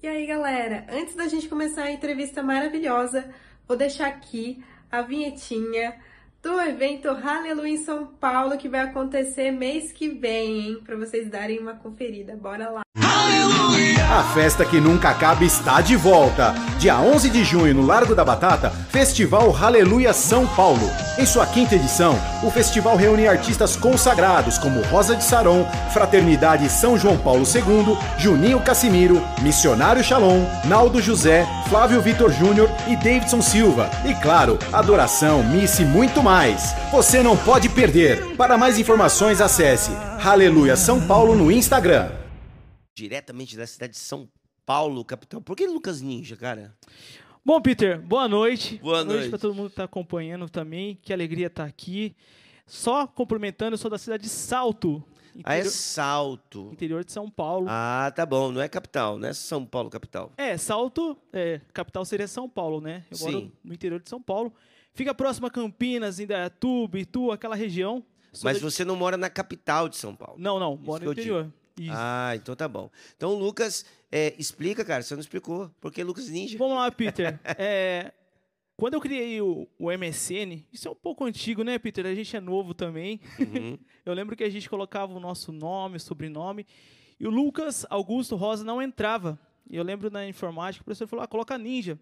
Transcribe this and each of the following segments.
E aí, galera, antes da gente começar a entrevista maravilhosa, vou deixar aqui a vinhetinha do evento Hallelujah em São Paulo que vai acontecer mês que vem, hein? Para vocês darem uma conferida. Bora lá. A festa que nunca acaba está de volta. Dia 11 de junho, no Largo da Batata, Festival Aleluia São Paulo. Em sua quinta edição, o festival reúne artistas consagrados como Rosa de Saron, Fraternidade São João Paulo II, Juninho Cassimiro, Missionário Shalom, Naldo José, Flávio Vitor Júnior e Davidson Silva. E claro, adoração, missa e muito mais. Você não pode perder. Para mais informações, acesse Aleluia São Paulo no Instagram diretamente da cidade de São Paulo, capital. Por que Lucas Ninja, cara? Bom, Peter, boa noite. Boa noite. noite para todo mundo que está acompanhando também. Que alegria estar tá aqui. Só complementando, eu sou da cidade de Salto. Interior, ah, é Salto. Interior de São Paulo. Ah, tá bom. Não é capital, não é São Paulo capital. É, Salto, é, capital seria São Paulo, né? Eu Sim. moro no interior de São Paulo. Fica próximo a Campinas, Indaiatuba, Itu, aquela região. Sou Mas você não mora na capital de São Paulo. Não, não. Moro no interior. Digo. Isso. Ah, então tá bom. Então, Lucas, é, explica, cara, você não explicou. Por que Lucas Ninja? Vamos lá, Peter. é, quando eu criei o, o, MSN, isso é um pouco antigo, né, Peter? A gente é novo também. Uhum. eu lembro que a gente colocava o nosso nome, sobrenome, e o Lucas Augusto Rosa não entrava. E eu lembro na informática, o professor falou, ah, coloca Ninja.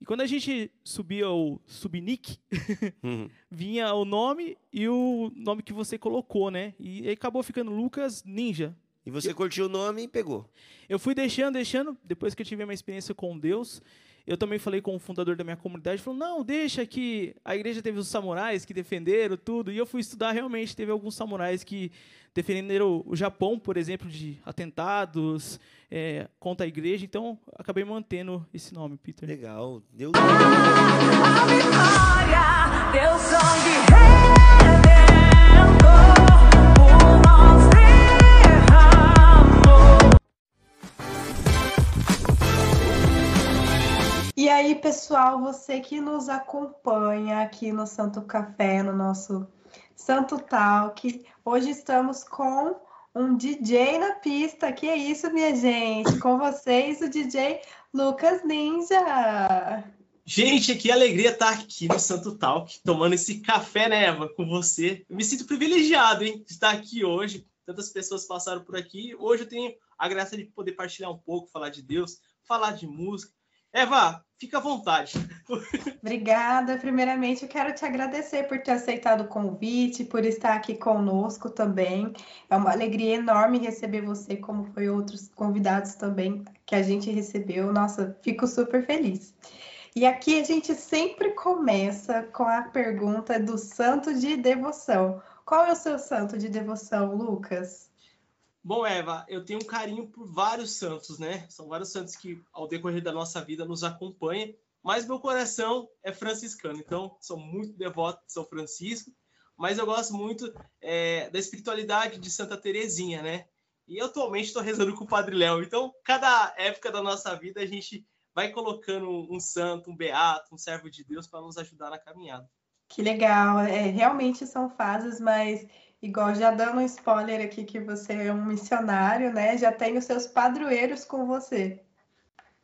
E quando a gente subia o subnick, uhum. vinha o nome e o nome que você colocou, né? E aí acabou ficando Lucas Ninja. E você eu, curtiu o nome e pegou. Eu fui deixando, deixando. Depois que eu tive uma experiência com Deus, eu também falei com o fundador da minha comunidade, falou: "Não, deixa que a igreja teve os samurais que defenderam tudo". E eu fui estudar realmente, teve alguns samurais que defenderam o Japão, por exemplo, de atentados é, contra a igreja. Então, acabei mantendo esse nome, Peter. Legal. Deus. A vitória, Deus sangue E pessoal, você que nos acompanha aqui no Santo Café, no nosso Santo Talk, hoje estamos com um DJ na pista. Que é isso, minha gente? Com vocês, o DJ Lucas Ninja. Gente, que alegria estar aqui no Santo Talk, tomando esse café, né, Eva, com você. Eu me sinto privilegiado, hein, de estar aqui hoje. Tantas pessoas passaram por aqui. Hoje eu tenho a graça de poder partilhar um pouco, falar de Deus, falar de música Eva, fica à vontade. Obrigada. Primeiramente, eu quero te agradecer por ter aceitado o convite, por estar aqui conosco também. É uma alegria enorme receber você, como foi outros convidados também que a gente recebeu. Nossa, fico super feliz. E aqui a gente sempre começa com a pergunta do santo de devoção. Qual é o seu santo de devoção, Lucas? Bom, Eva, eu tenho um carinho por vários santos, né? São vários santos que, ao decorrer da nossa vida, nos acompanham, mas meu coração é franciscano, então sou muito devoto de São Francisco, mas eu gosto muito é, da espiritualidade de Santa Terezinha, né? E atualmente estou rezando com o Padre Léo, então cada época da nossa vida a gente vai colocando um santo, um beato, um servo de Deus para nos ajudar na caminhada. Que legal, é, realmente são fases, mas Igual já dando um spoiler aqui que você é um missionário, né? Já tem os seus padroeiros com você.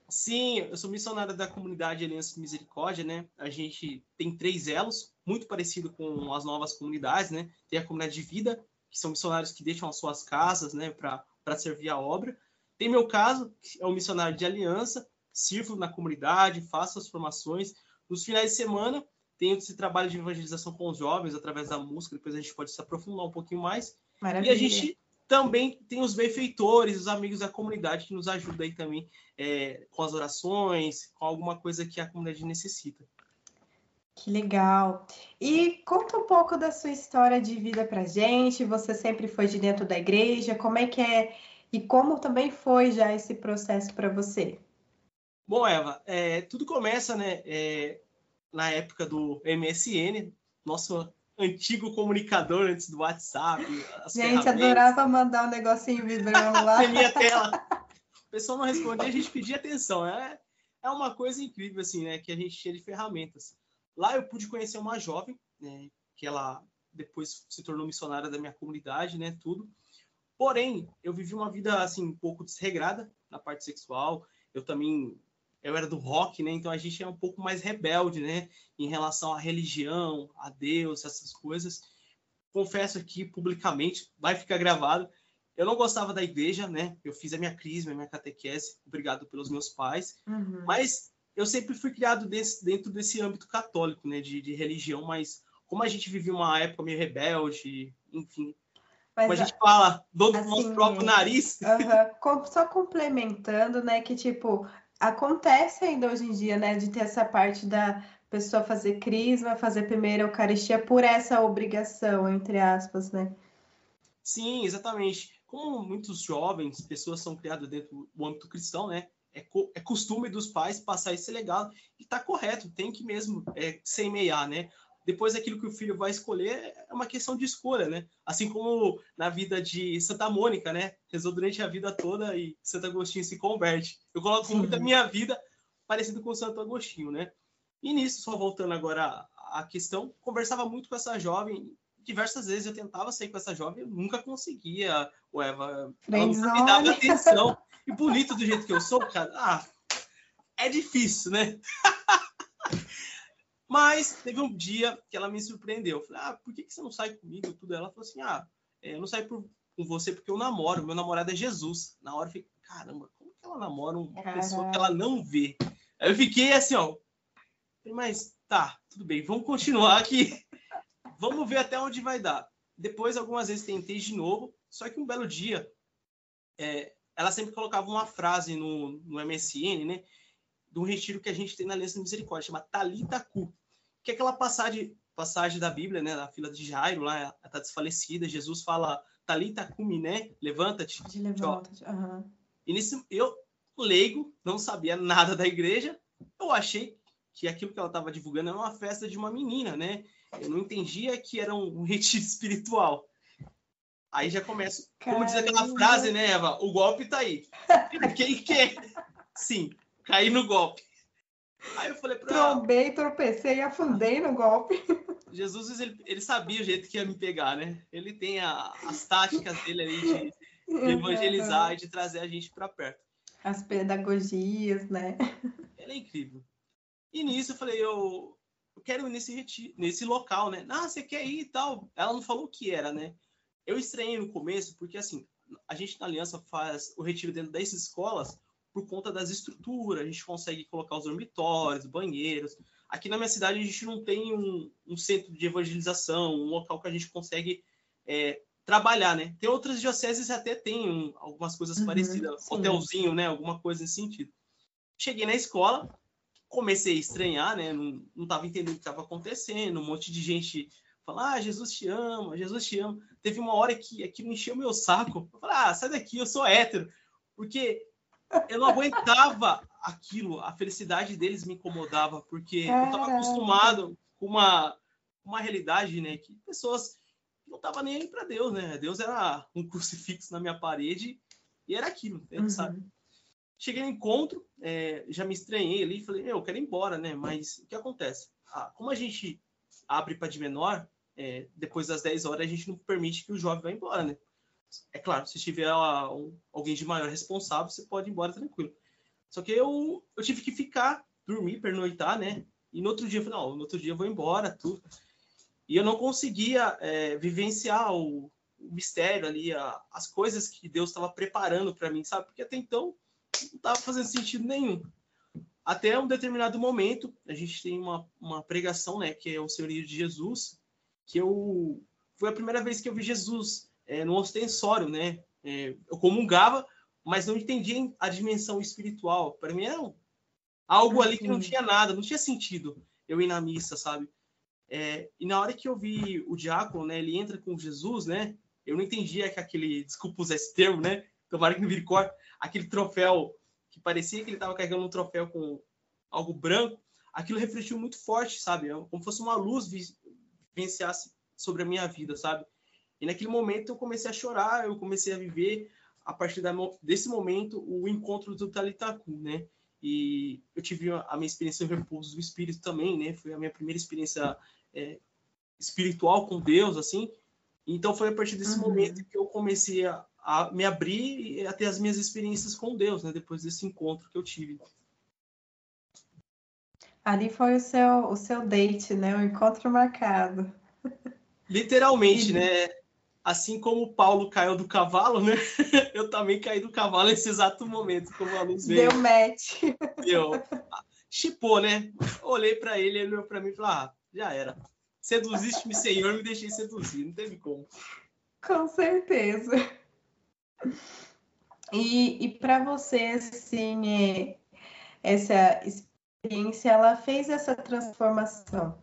Sim, eu sou missionário da comunidade Aliança Misericórdia, né? A gente tem três elos, muito parecido com as novas comunidades, né? Tem a comunidade de vida, que são missionários que deixam as suas casas, né, para servir a obra. Tem meu caso, que é um missionário de aliança, sirvo na comunidade, faço as formações. Nos finais de semana, tem esse trabalho de evangelização com os jovens através da música, depois a gente pode se aprofundar um pouquinho mais. Maravilha. E a gente também tem os benfeitores, os amigos da comunidade que nos ajudam aí também é, com as orações, com alguma coisa que a comunidade necessita. Que legal. E conta um pouco da sua história de vida pra gente. Você sempre foi de dentro da igreja? Como é que é? E como também foi já esse processo para você? Bom, Eva, é, tudo começa, né? É, na época do MSN, nosso antigo comunicador antes do WhatsApp. gente, adorava mandar um negocinho vibrando lá. na minha tela. O pessoal não respondia, a gente pedia atenção. É, é uma coisa incrível, assim, né? Que a gente tinha de ferramentas. Lá eu pude conhecer uma jovem, né, que ela depois se tornou missionária da minha comunidade, né? Tudo. Porém, eu vivi uma vida, assim, um pouco desregrada na parte sexual. Eu também eu era do rock, né? Então a gente é um pouco mais rebelde, né? Em relação à religião, a Deus, essas coisas. Confesso aqui publicamente, vai ficar gravado. Eu não gostava da igreja, né? Eu fiz a minha crisma, a minha catequese, obrigado pelos meus pais. Uhum. Mas eu sempre fui criado desse, dentro desse âmbito católico, né? De, de religião, mas como a gente vivia uma época meio rebelde, enfim, Mas como a gente fala, do assim, nosso próprio nariz. Com- Só complementando, né, que tipo, acontece ainda hoje em dia, né, de ter essa parte da pessoa fazer crisma, fazer primeira Eucaristia por essa obrigação, entre aspas, né? Sim, exatamente. Como muitos jovens, pessoas são criadas dentro do âmbito cristão, né? É, co- é costume dos pais passar esse legado e tá correto, tem que mesmo é, semear, né? Depois aquilo que o filho vai escolher é uma questão de escolha, né? Assim como na vida de Santa Mônica, né? Rezou durante a vida toda e Santo Agostinho se converte. Eu coloco Sim. muito a minha vida parecido com Santo Agostinho, né? E nisso, só voltando agora à questão, conversava muito com essa jovem diversas vezes eu tentava sair com essa jovem, eu nunca conseguia. O Eva, ela nunca me dava atenção. E bonito do jeito que eu sou, cara, ah, é difícil, né? Mas teve um dia que ela me surpreendeu. Eu falei, ah, por que, que você não sai comigo? Tudo. Ela falou assim, ah, é, eu não saio por- com você porque eu namoro. Meu namorado é Jesus. Na hora eu fiquei, caramba, como que ela namora uma pessoa que ela não vê? Aí eu fiquei assim, ó. Falei, Mas tá, tudo bem, vamos continuar aqui. Vamos ver até onde vai dar. Depois, algumas vezes, tentei de novo, só que um belo dia, é, ela sempre colocava uma frase no, no MSN, né? De um retiro que a gente tem na Aliança da Misericórdia, chama Talita Cu, que é aquela passagem, passagem da Bíblia, né? Da fila de Jairo, lá, ela está desfalecida, Jesus fala Talita Cumi, né? Levanta-te. De levanta. aham. E nisso, eu, leigo, não sabia nada da igreja, eu achei que aquilo que ela estava divulgando era uma festa de uma menina, né? Eu não entendia que era um retiro espiritual. Aí já começa, como diz aquela frase, né, Eva? O golpe tá aí. Quem quer? Sim, caí no golpe. Aí eu falei para ela, Trombei, tropecei e afundei no golpe. Jesus, ele, ele sabia o jeito que ia me pegar, né? Ele tem a- as táticas dele ali de, de evangelizar e de trazer a gente para perto. As pedagogias, né? Ela é incrível. E nisso eu falei, eu, eu quero ir nesse retiro, nesse local, né? Ah, você quer ir e tal. Ela não falou o que era, né? Eu estranhei no começo, porque assim, a gente na Aliança faz o retiro dentro dessas escolas por conta das estruturas, a gente consegue colocar os dormitórios, banheiros. Aqui na minha cidade a gente não tem um, um centro de evangelização, um local que a gente consegue é, trabalhar, né? Tem outras dioceses que até tem um- algumas coisas Uhum, parecidas, sim. hotelzinho, né? Alguma coisa nesse sentido. Cheguei na escola, comecei a estranhar, né? Não, não tava entendendo o que estava acontecendo, um monte de gente falando, ah, Jesus te ama, Jesus te ama. Teve uma hora que aquilo encheu meu saco. Eu falei, ah, sai daqui, eu sou hétero. Porque eu não aguentava aquilo, a felicidade deles me incomodava, porque eu estava acostumado com uma, uma realidade, né? Que pessoas não estavam nem aí para Deus, né? Deus era um crucifixo na minha parede e era aquilo, Uhum. sabe? Cheguei no encontro, é, já me estranhei ali, falei, "Meu, eu quero ir embora, né? Mas o que acontece? Ah, como a gente abre para de menor, é, depois das 10 horas a gente não permite que o jovem vá embora, né? É claro, se tiver ah, alguém de maior responsável, você pode ir embora tranquilo. Só que eu, eu tive que ficar, dormir, pernoitar, né? E no outro dia eu falei, não, no outro dia eu vou embora, tudo. E eu não conseguia é, vivenciar o, o mistério ali, a- as coisas que Deus estava preparando para mim, sabe? Porque até então não estava fazendo sentido nenhum. Até um determinado momento, a gente tem uma, uma pregação, né, que é o Senhorio de Jesus, que eu foi a primeira vez que eu vi Jesus é, no ostensório, né? É, eu comungava, mas não entendia a dimensão espiritual. Para mim era algo ali que não Uhum. tinha nada, não tinha sentido eu ir na missa, sabe? É, e na hora que eu vi o diácono, né, ele entra com Jesus, né? Eu não entendia que aquele, desculpa usar esse termo, né? Tomara que não vire corte, aquele troféu que parecia que ele estava carregando um troféu com algo branco, aquilo refletiu muito forte, sabe? Como fosse uma luz vi- vivenciasse sobre a minha vida, sabe? E naquele momento eu comecei a chorar, eu comecei a viver a partir da desse momento o encontro do Talitaku, né? E eu tive a minha experiência no repouso do espírito também, né? Foi a minha primeira experiência é, espiritual com Deus, assim. Então foi a partir desse Uhum. momento que eu comecei a, a me abrir a ter as minhas experiências com Deus, né? Depois desse encontro que eu tive. Ali foi o seu, o seu date, né? O encontro marcado. Literalmente, né? Assim como o Paulo caiu do cavalo, né? Eu também caí do cavalo nesse exato momento, como a luz veio. Deu match. Deu. Chipou, né? Olhei para ele, ele olhou para mim e falou: ah, já era. Seduziste-me, Senhor, me deixei seduzir. Não teve como. Com certeza. E, e para você, assim, essa experiência, ela fez essa transformação.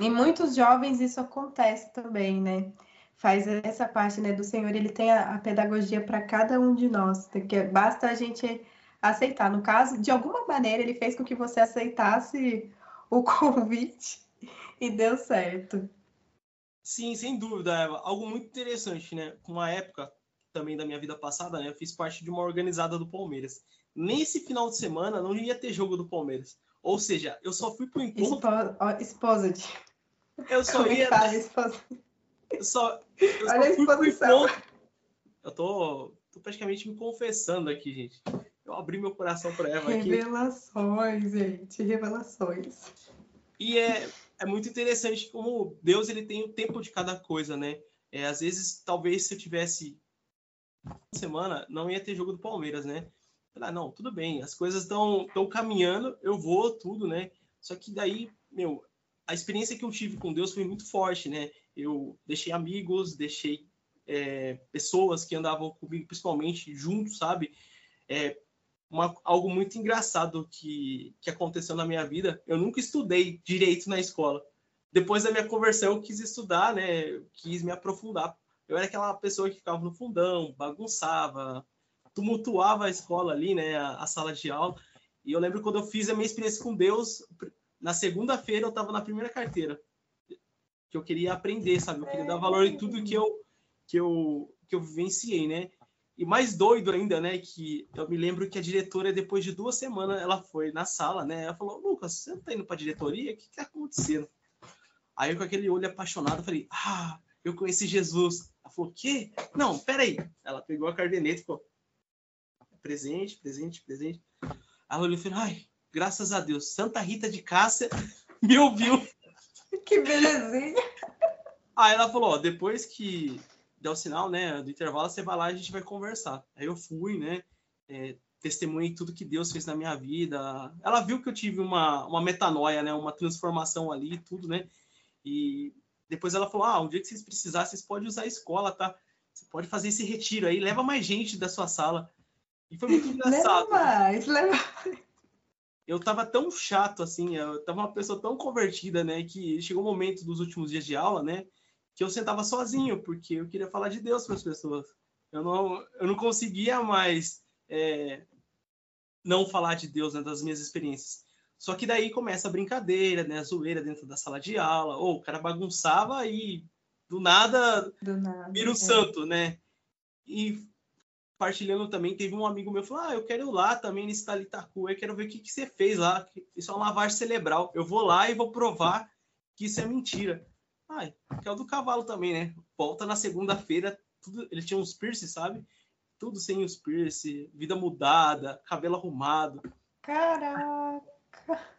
Em muitos jovens isso acontece também, né? Faz essa parte, né, do Senhor, ele tem a, a pedagogia para cada um de nós, que basta a gente aceitar. No caso, de alguma maneira, ele fez com que você aceitasse o convite e deu certo. Sim, sem dúvida, Eva. Algo muito interessante, né? Uma época também da minha vida passada, né? Eu fiz parte de uma organizada do Palmeiras. Nesse final de semana não ia ter jogo do Palmeiras. Ou seja, eu só fui pro encontro. Exposed. Eu só Como é ia. fala? Eu só, eu só Olha a exposição. encontro. Eu tô, tô praticamente me confessando aqui, gente. Eu abri meu coração pra Eva aqui. Revelações, gente, revelações. E é, é muito interessante como Deus ele tem o tempo de cada coisa, né? É, às vezes, talvez se eu tivesse semana, não ia ter jogo do Palmeiras, né? Ah, não, tudo bem, as coisas estão caminhando, eu vou, tudo, né? Só que daí, meu, a experiência que eu tive com Deus foi muito forte, né? Eu deixei amigos, deixei é, pessoas que andavam comigo, principalmente, juntos, sabe? É, uma, algo muito engraçado que, que aconteceu na minha vida. Eu nunca estudei direito na escola. Depois da minha conversão, eu quis estudar, né? Eu quis me aprofundar. Eu era aquela pessoa que ficava no fundão, bagunçava, tumultuava a escola ali, né? A, a sala de aula. E eu lembro quando eu fiz a minha experiência com Deus, na segunda-feira eu estava na primeira carteira. Que eu queria aprender, sabe? Eu queria dar valor em tudo que eu, que eu, que eu vivenciei, né? E mais doido ainda, né? Que eu me lembro que a diretora, depois de duas semanas, ela foi na sala, né? Ela falou: Lucas, você não tá indo pra diretoria? O que tá acontecendo? Aí eu, com aquele olho apaixonado, falei: Ah, eu conheci Jesus. Ela falou: Quê? Não, peraí. Ela pegou a cardeneta e ficou: Presente, presente, presente. Aí ela olhou e falou: Ai, graças a Deus, Santa Rita de Cássia me ouviu. Que belezinha. Aí ela falou: Ó, depois que der o sinal, né, do intervalo, você vai lá e a gente vai conversar. Aí eu fui, né, é, testemunhei tudo que Deus fez na minha vida. Ela viu que eu tive uma, uma metanoia, né, uma transformação ali, tudo, né, e depois ela falou, ah, um dia que vocês precisarem, vocês podem usar a escola, tá? Você pode fazer esse retiro aí, leva mais gente da sua sala. E foi muito engraçado. Leva mais, leva Eu tava tão chato, assim, eu tava uma pessoa tão convertida, né, que chegou um momento dos últimos dias de aula, né, que eu sentava sozinho, porque eu queria falar de Deus para as pessoas. Eu não, eu não conseguia mais é, não falar de Deus, né, das minhas experiências. Só que daí começa a brincadeira, né, a zoeira dentro da sala de aula, ou o cara bagunçava e do nada do nada. vira um é. santo, né? E partilhando também, teve um amigo meu que falou: Ah, eu quero ir lá também nesse Talitacu, eu quero ver o que, que você fez lá. Isso é uma lavagem cerebral. Eu vou lá e vou provar que isso é mentira. Ai, que é o do cavalo também, né? Volta na segunda-feira, tudo, ele tinha uns piercing, sabe? Tudo sem os piercing, vida mudada, cabelo arrumado. Caraca.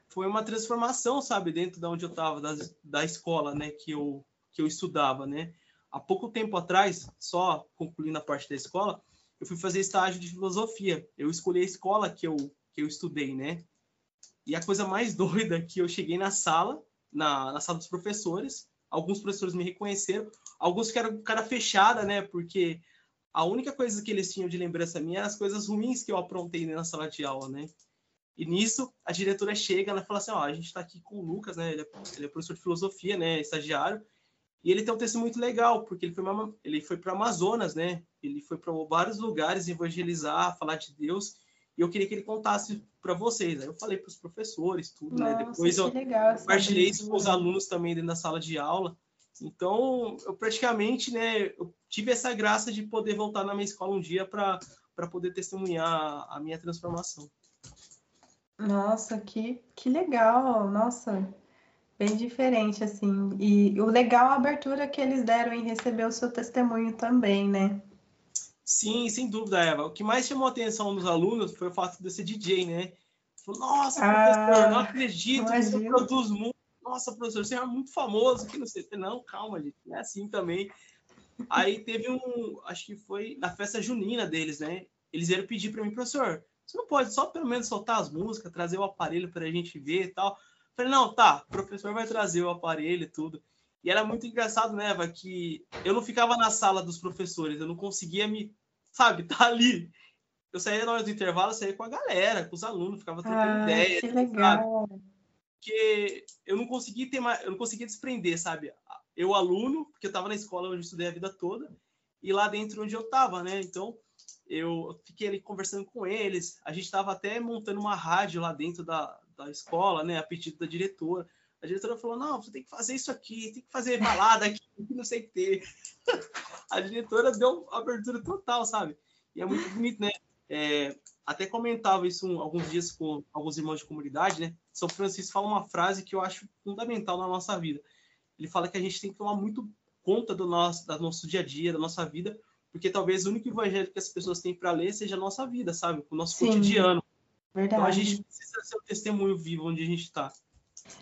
Foi uma transformação, sabe, dentro da onde eu tava, da, da escola, né, que eu, que eu estudava, né? Há pouco tempo atrás, só concluindo a parte da escola, eu fui fazer estágio de filosofia. Eu escolhi a escola que eu, que eu estudei, né? E a coisa mais doida é que eu cheguei na sala, na, na sala dos professores, alguns professores me reconheceram, alguns ficaram com cara fechada, né? Porque a única coisa que eles tinham de lembrança minha eram as coisas ruins que eu aprontei na sala de aula, né? E nisso, a diretora chega, ela fala assim, ó, a gente tá aqui com o Lucas, né? Ele é, ele é professor de filosofia, né? Estagiário. E ele tem um texto muito legal, porque ele foi uma, ele foi para Amazonas, né? Ele foi para vários lugares evangelizar, falar de Deus. E eu queria que ele contasse para vocês. Aí eu falei para os professores, tudo, né? Nossa, Depois eu legal. compartilhei isso com os alunos também dentro da sala de aula. Então, eu praticamente, né, eu tive essa graça de poder voltar na minha escola um dia para poder testemunhar a minha transformação. Nossa, que, que legal. Nossa, bem diferente, assim. E o legal é a abertura que eles deram em receber o seu testemunho também, né? Sim, sem dúvida, Eva. O que mais chamou a atenção dos alunos foi o fato de eu ser DJ, né? Falou, Nossa, Ah, professor, não acredito, você imagino. produz muito. Nossa, professor, você é muito famoso aqui no CT. Não, calma, gente, não é assim também. Aí teve um, acho que foi na festa junina deles, né? Eles vieram pedir para mim, professor, você não pode só pelo menos soltar as músicas, trazer o aparelho para a gente ver e tal. Falei, não, tá, o professor vai trazer o aparelho e tudo. E era muito engraçado, né, Eva, que eu não ficava na sala dos professores, eu não conseguia me, sabe, tá ali. Eu saía na hora do intervalo, eu saía com a galera, com os alunos, ficava trocando Ah, ideia, que sabe? legal. Porque eu não conseguia ter mais, eu não conseguia desprender, sabe? Eu aluno, porque eu estava na escola onde eu estudei a vida toda, e lá dentro onde eu estava, né? Então, eu fiquei ali conversando com eles. A gente estava até montando uma rádio lá dentro da, da escola, né? A pedido da diretora. A diretora falou: não, você tem que fazer isso aqui, tem que fazer balada aqui, não sei o que ter. A diretora deu abertura total, sabe? E é muito bonito, né? É, até comentava isso um- alguns dias com alguns irmãos de comunidade, né? São Francisco fala uma frase que eu acho fundamental na nossa vida. Ele fala que a gente tem que tomar muito conta do nosso, do nosso dia a dia, da nossa vida, porque talvez o único evangelho que as pessoas têm para ler seja a nossa vida, sabe? O nosso Sim. cotidiano. Verdade. Então a gente precisa ser um testemunho vivo onde a gente está.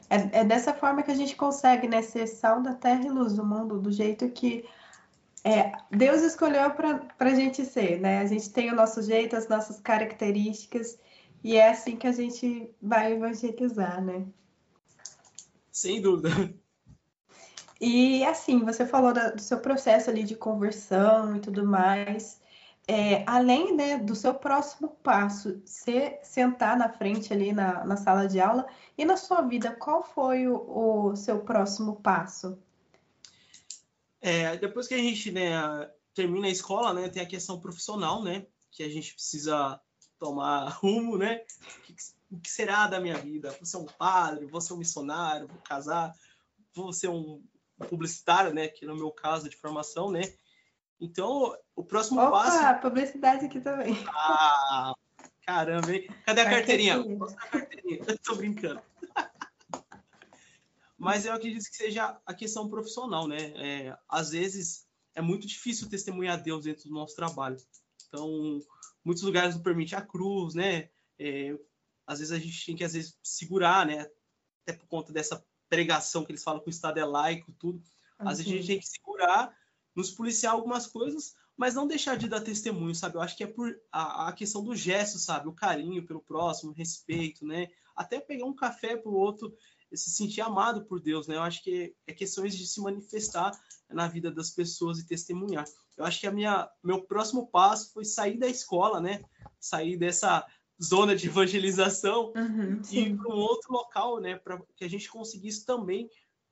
É, é dessa forma que a gente consegue, né, ser sal da terra e luz do mundo, do jeito que é, Deus escolheu para a gente ser, né? A gente tem o nosso jeito, as nossas características, e é assim que a gente vai evangelizar, né? Sem dúvida. E assim, você falou da- do seu processo ali de conversão e tudo mais. É, além, né, do seu próximo passo, ser sentar na frente ali na, na sala de aula, e na sua vida, qual foi o, o seu próximo passo? É, depois que a gente né, termina a escola, né, tem a questão profissional, né, que a gente precisa tomar rumo, né? O que, será da minha vida? Vou ser um padre, vou ser um missionário, vou casar, vou ser um publicitário, né? Que no meu caso de formação, né? Então, o próximo passo. Opa, publicidade aqui também. Ah, caramba, hein? Cadê a carteirinha? Mostra a carteirinha. Eu tô brincando. Mas eu acredito que seja a questão profissional, né? É, às vezes é muito difícil testemunhar Deus dentro do nosso trabalho. Então, muitos lugares não permitem a cruz, né? É, às vezes a gente tem que, às vezes, segurar, né? Até por conta dessa pregação que eles falam que o Estado é laico, tudo. Às vezes a gente tem que segurar, nos policiar algumas coisas, mas não deixar de dar testemunho, sabe? Eu acho que é por a, a questão do gesto, sabe? O carinho pelo próximo, o respeito, né? Até pegar um café pro outro, se sentir amado por Deus, né? Eu acho que é questões de se manifestar na vida das pessoas e testemunhar. Eu acho que a minha meu próximo passo foi sair da escola, né? Sair dessa zona de evangelização Uhum, e ir para um outro local, né, para que a gente conseguisse também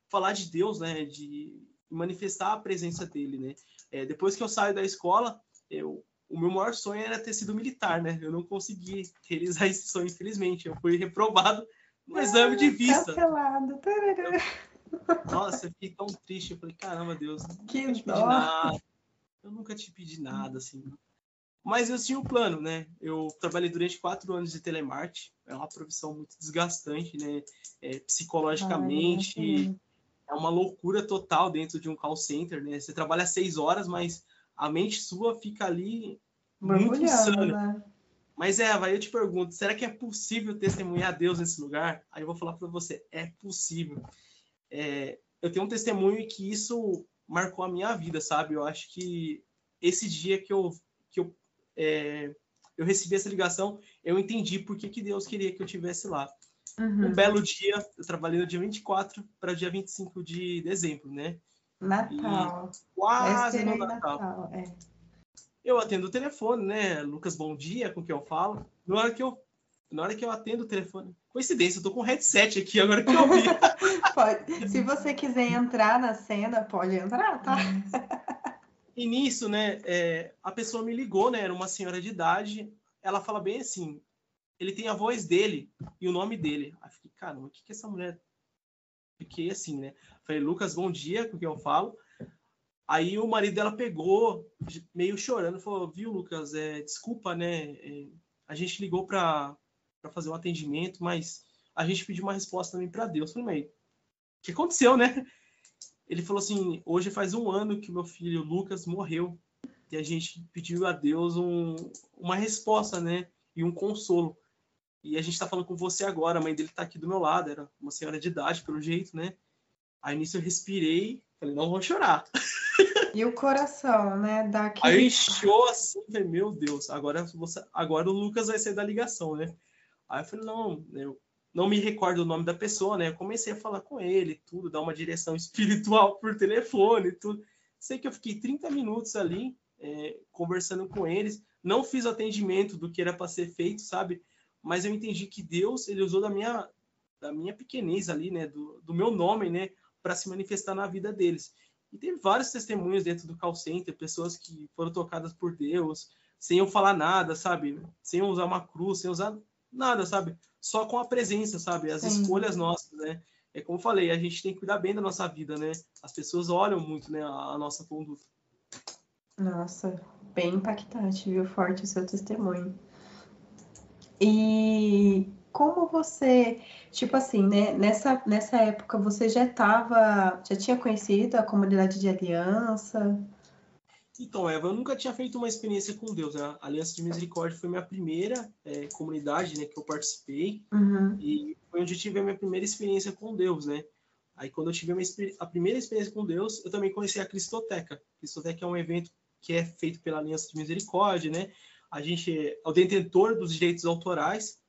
falar de Deus, né, de manifestar a presença dele, né. É, depois que eu saio da escola, eu, o meu maior sonho era ter sido militar, né. Eu não consegui realizar esse sonho, infelizmente. Eu fui reprovado no exame de vista. Cancelado. Tarará. Nossa, eu fiquei tão triste. Eu falei, caramba, Deus, eu Que nunca te pedi nada. Eu nunca te pedi nada, assim. Mas eu tinha um plano, né? Eu trabalhei durante quatro anos de telemarketing. É uma profissão muito desgastante, né? É, psicologicamente, imagino. É uma loucura total dentro de um call center, né? Você trabalha seis horas, mas a mente sua fica ali muito insana. né? Mas Eva, eu te pergunto, será que é possível testemunhar Deus nesse lugar? Aí eu vou falar para você, é possível. É, eu tenho um testemunho que isso marcou a minha vida, sabe? Eu acho que esse dia que eu que eu, é, eu recebi essa ligação, eu entendi por que, que Deus queria que eu tivesse lá. Um Uhum. belo dia, eu trabalhei no dia 24 para dia 25 de dezembro, né? Natal. Quase Véspera no e Natal. Natal. É. Eu atendo o telefone, né? Lucas, bom dia, com quem eu falo. Na hora que eu, na hora que eu atendo o telefone, coincidência, eu tô com um headset aqui agora que eu vi. Pode. Se você quiser entrar na cena, pode entrar, tá? E nisso, né, é, a pessoa me ligou, né? Era uma senhora de idade. Ela fala bem assim: ele tem a voz dele e o nome dele. Aí fiquei, caramba, o que que essa mulher. Fiquei assim, né? Falei, Lucas, bom dia, com quem eu falo. Aí o marido dela pegou, meio chorando, falou: Viu, Lucas, é, desculpa, né? é, a gente ligou para fazer um atendimento, mas a gente pediu uma resposta também para Deus. Eu Falei, mas o que aconteceu, né? Ele falou assim: hoje faz um ano que meu filho Lucas morreu e a gente pediu a Deus um, uma resposta, né? E um consolo. E a gente está falando com você agora, a mãe dele está aqui do meu lado, era uma senhora de idade, pelo jeito, né? Aí nisso eu respirei, falei, não vou chorar. E o coração, né? Daqui... Aí encheu assim, falei, meu Deus, agora, você, agora o Lucas vai sair da ligação, né? Aí eu falei, não, eu não me recordo o nome da pessoa, né? Eu comecei a falar com ele, tudo, dar uma direção espiritual por telefone, tudo. Sei que eu fiquei 30 minutos ali é, conversando com eles, não fiz o atendimento do que era para ser feito, sabe? Mas eu entendi que Deus, ele usou da minha, da minha pequenez ali, né? Do, do meu nome, né? Para se manifestar na vida deles. E teve vários testemunhos dentro do call center, pessoas que foram tocadas por Deus, sem eu falar nada, sabe? Sem usar uma cruz, sem usar nada, sabe? Só com a presença, sabe? As Sim. escolhas nossas, né? É como eu falei, a gente tem que cuidar bem da nossa vida, né? As pessoas olham muito, né, a, a nossa conduta. Nossa, bem impactante, viu? Forte o seu testemunho. E como você, tipo assim, né, nessa, nessa época você já estava, já tinha conhecido a comunidade de aliança? Então, Eva, eu nunca tinha feito uma experiência com Deus. Né? A Aliança de Misericórdia foi minha primeira é, comunidade né, que eu participei uhum. e foi onde eu tive a minha primeira experiência com Deus, né? Aí, quando eu tive a primeira experiência com Deus, eu também conheci a Cristoteca. A Cristoteca é um evento que é feito pela Aliança de Misericórdia, né? A gente é o detentor dos direitos autorais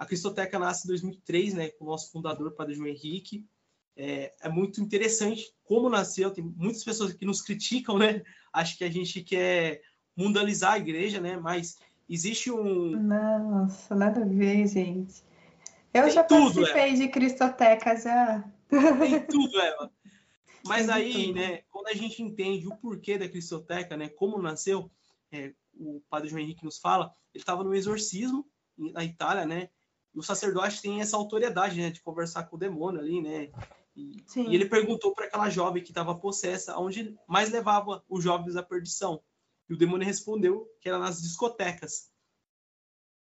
a Cristoteca nasce em 2003, né, com o nosso fundador, Padre João Henrique. É, é, muito interessante como nasceu. Tem muitas pessoas que nos criticam, né? Acho que a gente quer mundializar a igreja, né? Mas existe um. Nossa, nada a ver, gente. Eu Tem já tudo, participei de Cristoteca já. Tem tudo, Eva. Mas Tem aí, tudo. né, quando a gente entende o porquê da Cristoteca, né, como nasceu, é, o Padre João Henrique nos fala, ele estava no exorcismo na Itália, né? o sacerdote tem essa autoridade, né, de conversar com o demônio ali, né? E, e ele perguntou para aquela jovem que estava possessa onde mais levava os jovens à perdição. E o demônio respondeu que era nas discotecas.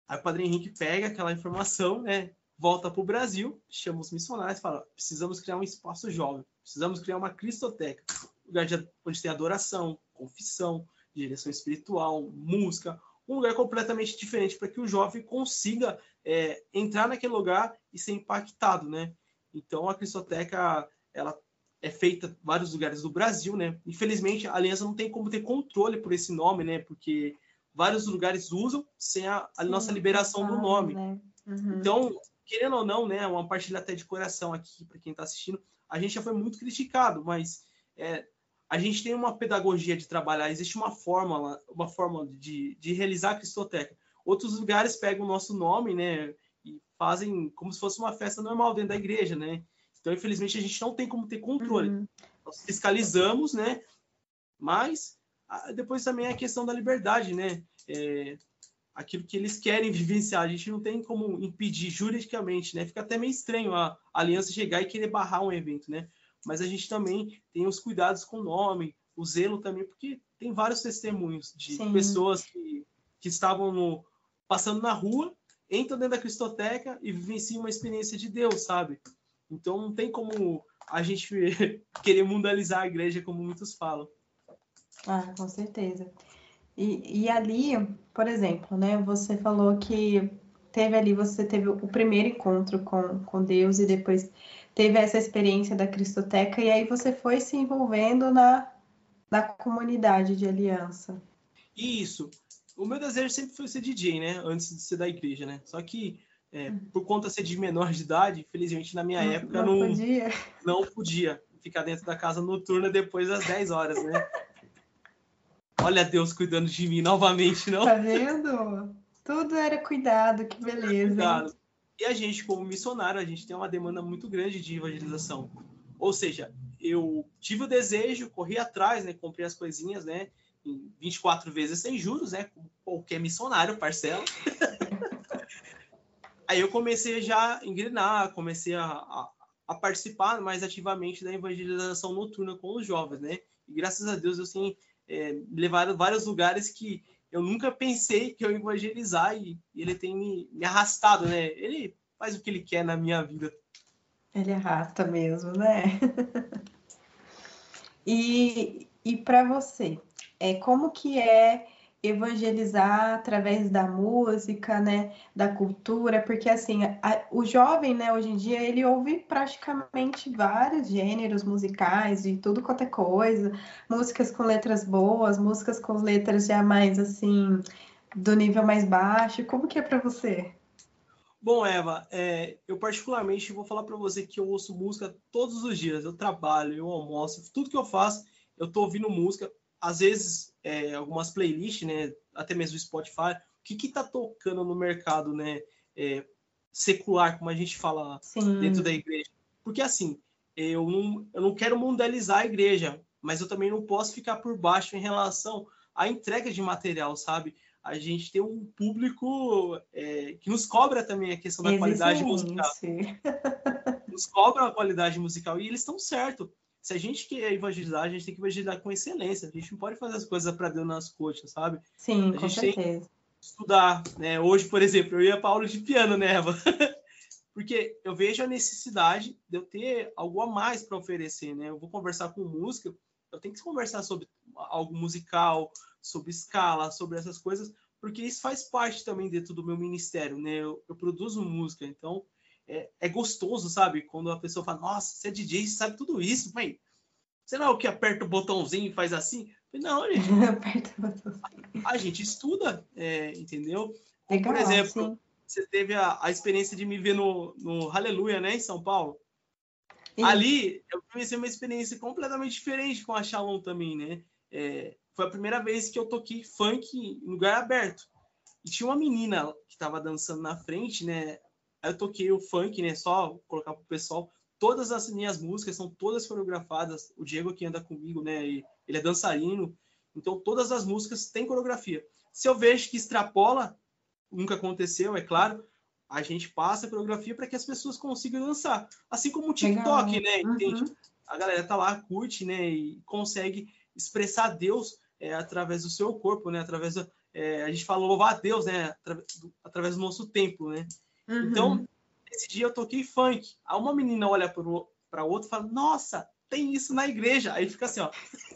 Aí o Padre Henrique pega aquela informação, né, volta para o Brasil, chama os missionários e fala: precisamos criar um espaço jovem, precisamos criar uma cristoteca, lugar de, onde tem adoração, confissão, direção espiritual, música, um lugar completamente diferente para que o jovem consiga é, entrar naquele lugar e ser impactado, né? Então a Cristoteca ela é feita em vários lugares do Brasil, né? Infelizmente a Aliança não tem como ter controle por esse nome, né? Porque vários lugares usam sem a, a Sim, nossa liberação do nome. Né? Uhum. Então, querendo ou não, né? Uma partilha até de coração aqui para quem está assistindo, a gente já foi muito criticado, mas é, a gente tem uma pedagogia de trabalhar, existe uma fórmula, uma forma de, de realizar a Cristoteca. Outros lugares pegam o nosso nome, né, e fazem como se fosse uma festa normal dentro da igreja, né? Então, infelizmente, a gente não tem como ter controle. Uhum. Nós fiscalizamos, né? Mas depois também é a questão da liberdade, né? É, aquilo que eles querem vivenciar, a gente não tem como impedir juridicamente, né? Fica até meio estranho a aliança chegar e querer barrar um evento, né? Mas a gente também tem os cuidados com o nome, o zelo também, porque tem vários testemunhos de Sim. pessoas que, que estavam no, passando na rua, entram dentro da Cristoteca e vivenciam uma experiência de Deus, sabe? Então não tem como a gente querer mundializar a igreja como muitos falam. Ah, com certeza. E, e ali, por exemplo, né, você falou que teve ali, você teve o primeiro encontro com, com Deus e depois teve essa experiência da Cristoteca e aí você foi se envolvendo na, na comunidade de aliança. Isso o meu desejo sempre foi ser DJ, né? Antes de ser da igreja, né? Só que é, uhum. por conta de ser de menor de idade, infelizmente na minha não, época não, não, podia. não podia ficar dentro da casa noturna depois das 10 horas, né? Olha Deus cuidando de mim novamente, não? Tá vendo? Tudo era cuidado, que beleza. Cuidado. E a gente, como missionário, a gente tem uma demanda muito grande de evangelização. Ou seja, eu tive o desejo, corri atrás, né? Comprei as coisinhas, né? em 24 vezes sem juros, né? Qualquer missionário, parcela. Aí eu comecei já a engrenar, comecei a, a, a, participar mais ativamente da evangelização noturna com os jovens, né? E graças a Deus eu assim, é, me levaram a vários lugares que eu nunca pensei que eu ia evangelizar e, ele tem me, me arrastado, né? Ele faz o que ele quer na minha vida. Ele arrasta mesmo, né? e e para você, é, como que é evangelizar através da música, né, da cultura, porque assim, a, o jovem, né, hoje em dia, ele ouve praticamente vários gêneros musicais, de tudo quanto é coisa, músicas com letras boas, músicas com letras já mais assim, do nível mais baixo. Como que é para você? Bom, Eva, é, eu particularmente vou falar para você que eu ouço música todos os dias. Eu trabalho, eu almoço, tudo que eu faço, eu tô ouvindo música. Às vezes, é, algumas playlists, né, até mesmo Spotify. O que que tá tocando no mercado, né, é, secular, como a gente fala Sim. dentro da igreja? Porque assim, eu não, eu não quero mundializar a igreja, mas eu também não posso ficar por baixo em relação à entrega de material, sabe? a gente tem um público é, que nos cobra também a questão da qualidade musical. nos cobra a qualidade musical e eles estão certos. Se a gente quer evangelizar, a gente tem que evangelizar com excelência. A gente não pode fazer as coisas para Deus nas coxas, sabe? Sim, a com gente certeza. Estudar, né? Hoje, por exemplo, eu ia para aula de piano, né, Eva? Porque eu vejo a necessidade de eu ter algo a mais para oferecer, né? Eu vou conversar com música, eu tenho que conversar sobre algo musical, sobre escala, sobre essas coisas, porque isso faz parte também dentro do meu ministério, né? Eu, eu produzo música, então é, é, gostoso, sabe? Quando a pessoa fala, nossa, você é DJ, você sabe tudo isso, mãe. Você não é o que aperta o botãozinho e faz assim? Não, gente. aperta o botãozinho. A gente estuda, é, entendeu? Legal, Por exemplo, sim. você teve a, a, experiência de me ver no, no Aleluia, né, em São Paulo. Sim. Ali, eu comecei uma experiência completamente diferente com a Shalom também, né? É, foi a primeira vez que eu toquei funk em lugar aberto. E tinha uma menina que estava dançando na frente, né? Eu toquei o funk, né? Só colocar pro pessoal. Todas as minhas músicas são todas coreografadas. O Diego que anda comigo, né? Ele é dançarino. Então todas as músicas têm coreografia. Se eu vejo que extrapola, nunca aconteceu, é claro, a gente passa a coreografia para que as pessoas consigam dançar. Assim como o TikTok, Legal. né? Uhum. A galera tá lá, curte, né? E consegue expressar Deus é, através do seu corpo, né? Através é, a gente fala louvar a Deus, né? Através do, através do nosso templo, né? Uhum. Então, esse dia eu toquei funk. Aí uma menina olha para outra e fala: Nossa, tem isso na igreja. Aí fica assim, ó.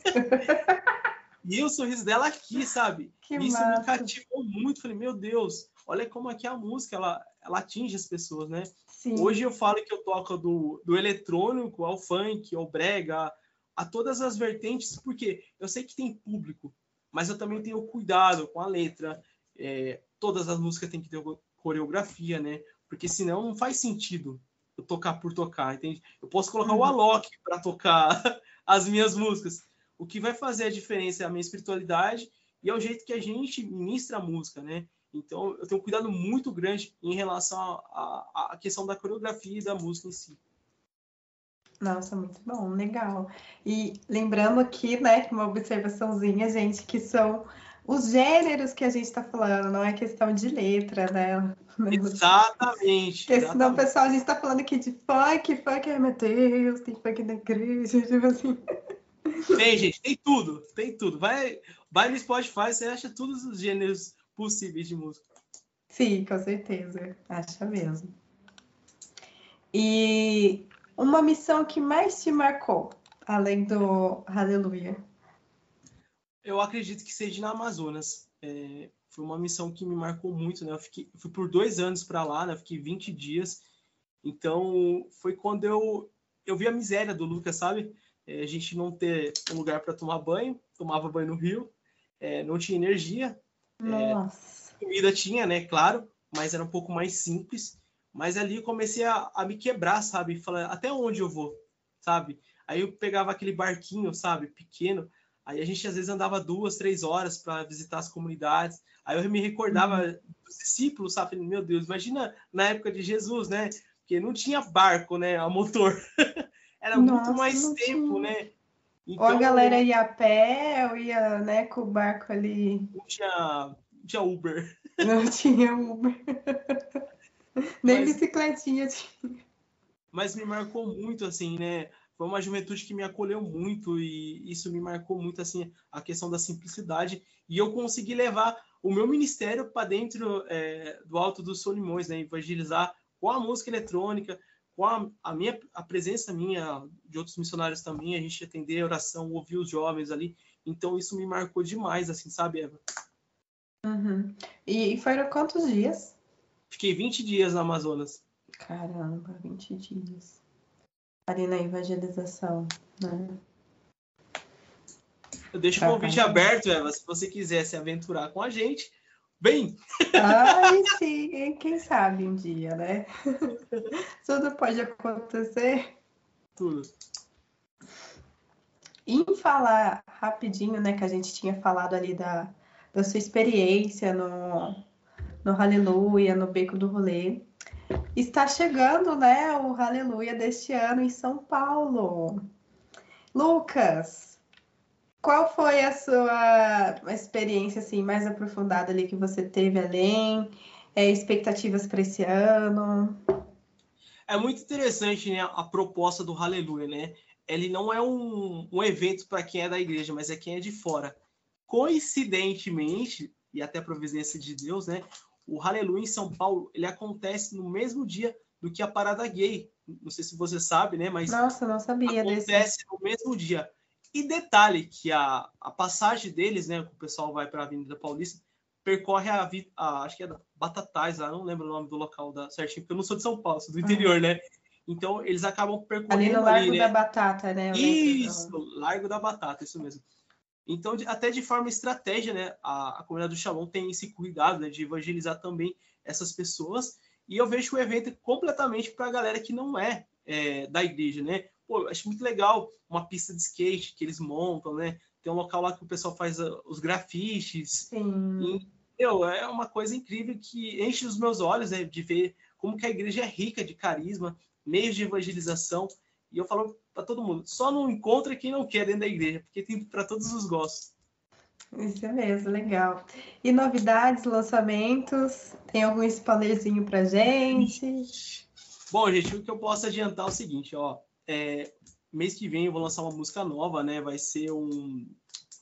e o sorriso dela aqui, sabe? Que isso massa. me cativou muito. Falei: Meu Deus, olha como aqui a música ela, ela atinge as pessoas, né? Sim. Hoje eu falo que eu toco do, do eletrônico ao funk, ao brega, a todas as vertentes, porque eu sei que tem público, mas eu também tenho cuidado com a letra. É, todas as músicas têm que ter coreografia, né? Porque senão não faz sentido eu tocar por tocar, entende? Eu posso colocar uhum. o Alok para tocar as minhas músicas. O que vai fazer a diferença é a minha espiritualidade e é o jeito que a gente ministra a música, né? Então, eu tenho um cuidado muito grande em relação à questão da coreografia e da música em si. Nossa, muito bom, legal. E lembrando aqui, né, uma observaçãozinha, gente, que são os gêneros que a gente está falando, não é questão de letra, né? Exatamente. Porque senão, exatamente. pessoal, a gente está falando aqui de funk, funk, ai meu Deus, tem funk na igreja, tipo assim. Tem, gente, tem tudo, tem tudo. Vai, vai no Spotify, você acha todos os gêneros possíveis de música. Sim, com certeza, acha mesmo. E uma missão que mais te marcou, além do Aleluia? Eu acredito que seja na Amazonas. É, foi uma missão que me marcou muito, né? Eu fiquei, fui por dois anos para lá, né? Eu fiquei 20 dias. Então, foi quando eu, eu vi a miséria do Lucas, sabe? É, a gente não ter um lugar para tomar banho, tomava banho no rio, é, não tinha energia. É, comida tinha, né? Claro, mas era um pouco mais simples. Mas ali eu comecei a, a me quebrar, sabe? Falar, até onde eu vou, sabe? Aí eu pegava aquele barquinho, sabe? Pequeno. Aí a gente às vezes andava duas, três horas para visitar as comunidades. Aí eu me recordava uhum. dos discípulos, sabe? Meu Deus, imagina na época de Jesus, né? Porque não tinha barco, né? A motor. Era Nossa, muito mais tempo, tinha. né? Então, ou a galera ia a pé, ou ia, né, com o barco ali. Não tinha, não tinha Uber. Não tinha Uber. Nem mas, bicicletinha tinha. Mas me marcou muito, assim, né? Foi uma juventude que me acolheu muito e isso me marcou muito, assim, a questão da simplicidade. E eu consegui levar o meu ministério para dentro é, do Alto dos Solimões, né? Evangelizar com a música eletrônica, com a, a, minha a presença minha de outros missionários também, a gente atender a oração, ouvir os jovens ali. Então isso me marcou demais, assim, sabe, Eva? Uhum. E foram quantos dias? Fiquei 20 dias na Amazonas. Caramba, 20 dias. Ali na evangelização, né? Eu deixo o convite aberto, Eva, se você quiser se aventurar com a gente, vem! Ai, sim, quem sabe um dia, né? Tudo pode acontecer. Tudo. Em falar rapidinho, né, que a gente tinha falado ali da, da sua experiência no, no Aleluia, no Beco do Rolê. Está chegando, né, o Aleluia deste ano em São Paulo. Lucas, qual foi a sua experiência assim mais aprofundada ali que você teve além? É, expectativas para esse ano? É muito interessante né, a proposta do Hallelujah, né? Ele não é um, um evento para quem é da igreja, mas é quem é de fora. Coincidentemente, e até a providência de Deus, né? O Hallelujah em São Paulo, ele acontece no mesmo dia do que a parada gay. Não sei se você sabe, né? Mas Nossa, não sabia desse. acontece no mesmo dia. E detalhe que a, a passagem deles, né? O pessoal vai para a Avenida Paulista, percorre a, a acho que é da Batatais, lá, não lembro o nome do local da, certinho, porque eu não sou de São Paulo, sou do interior, né? Então eles acabam Ali percorrendo no Largo ali, da né? Batata, né? Eu. Isso, Largo da Batata, isso mesmo. Então, até de forma estratégia, né, a, a comunidade do Shalom tem esse cuidado né, de evangelizar também essas pessoas. E eu vejo o evento completamente para a galera que não é, é, da igreja, né? Pô, eu acho muito legal uma pista de skate que eles montam, né? Tem um local lá que o pessoal faz ah, os grafites. Sim. E, meu, é uma coisa incrível que enche os meus olhos, né, de ver como que a igreja é rica de carisma, meios de evangelização. E eu falo para todo mundo, só não encontra quem não quer dentro da igreja, porque tem para todos os gostos. Isso mesmo, legal. E novidades, lançamentos? Tem algum spoilerzinho pra gente? Bom, gente, o que eu posso adiantar é o seguinte, ó, é, mês que vem eu vou lançar uma música nova, né? Vai ser um,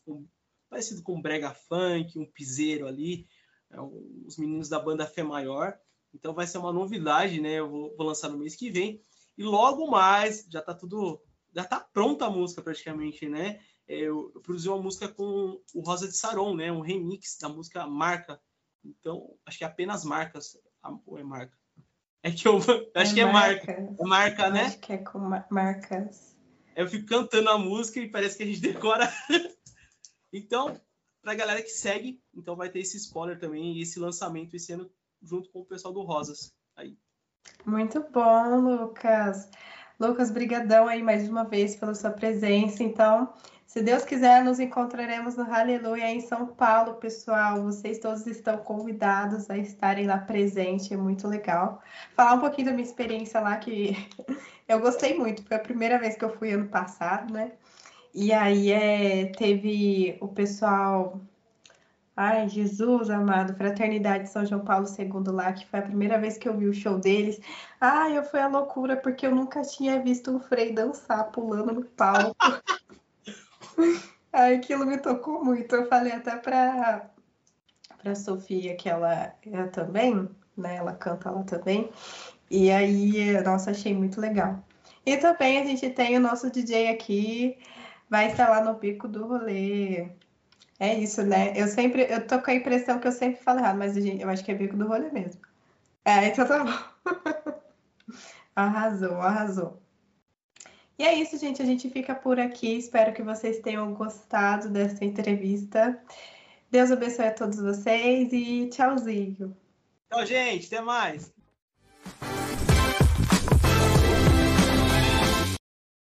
um parecido com um brega funk, um piseiro ali, é, um- os meninos da banda Fé Maior. Então vai ser uma novidade, né? Eu vou, vou lançar no mês que vem. E logo mais, já tá tudo, já tá pronta a música praticamente, né? É, Eu, eu produzi uma música com o Rosa de Saron, né? Um remix da música Marca. Então, acho que é apenas marcas. Ah, Ou é marca? É que eu acho que é marca. marcas. É marca, né? Acho que é com ma- marcas. Eu fico cantando a música e parece que a gente decora. então, pra galera que segue, então vai ter esse spoiler também e esse lançamento esse ano junto com o pessoal do Rosas. Aí. Muito bom, Lucas. Lucas, brigadão aí mais uma vez pela sua presença. Então, se Deus quiser, nos encontraremos no Aleluia em São Paulo, pessoal. Vocês todos estão convidados a estarem lá presente, é muito legal. Falar um pouquinho da minha experiência lá, que eu gostei muito, foi a primeira vez que eu fui ano passado, né? E aí é, teve o pessoal. Ai, Jesus amado, Fraternidade São João Paulo II lá, que foi a primeira vez que eu vi o show deles. Ai, eu fui a loucura, porque eu nunca tinha visto um Frei dançar pulando no palco. Ai, aquilo me tocou muito. Eu falei até pra, pra Sofia que ela, ela também, né? Ela canta lá também. E aí, nossa, achei muito legal. E também a gente tem o nosso DJ aqui, vai estar lá no Pico do Rolê. É isso, né? Eu sempre, eu tô com a impressão que eu sempre falo errado, mas eu acho que é Pico do Rolê mesmo. É, então tá bom. Arrasou, arrasou. E é isso, gente. A gente fica por aqui. Espero que vocês tenham gostado dessa entrevista. Deus abençoe a todos vocês e tchauzinho. Tchau, gente. Até mais.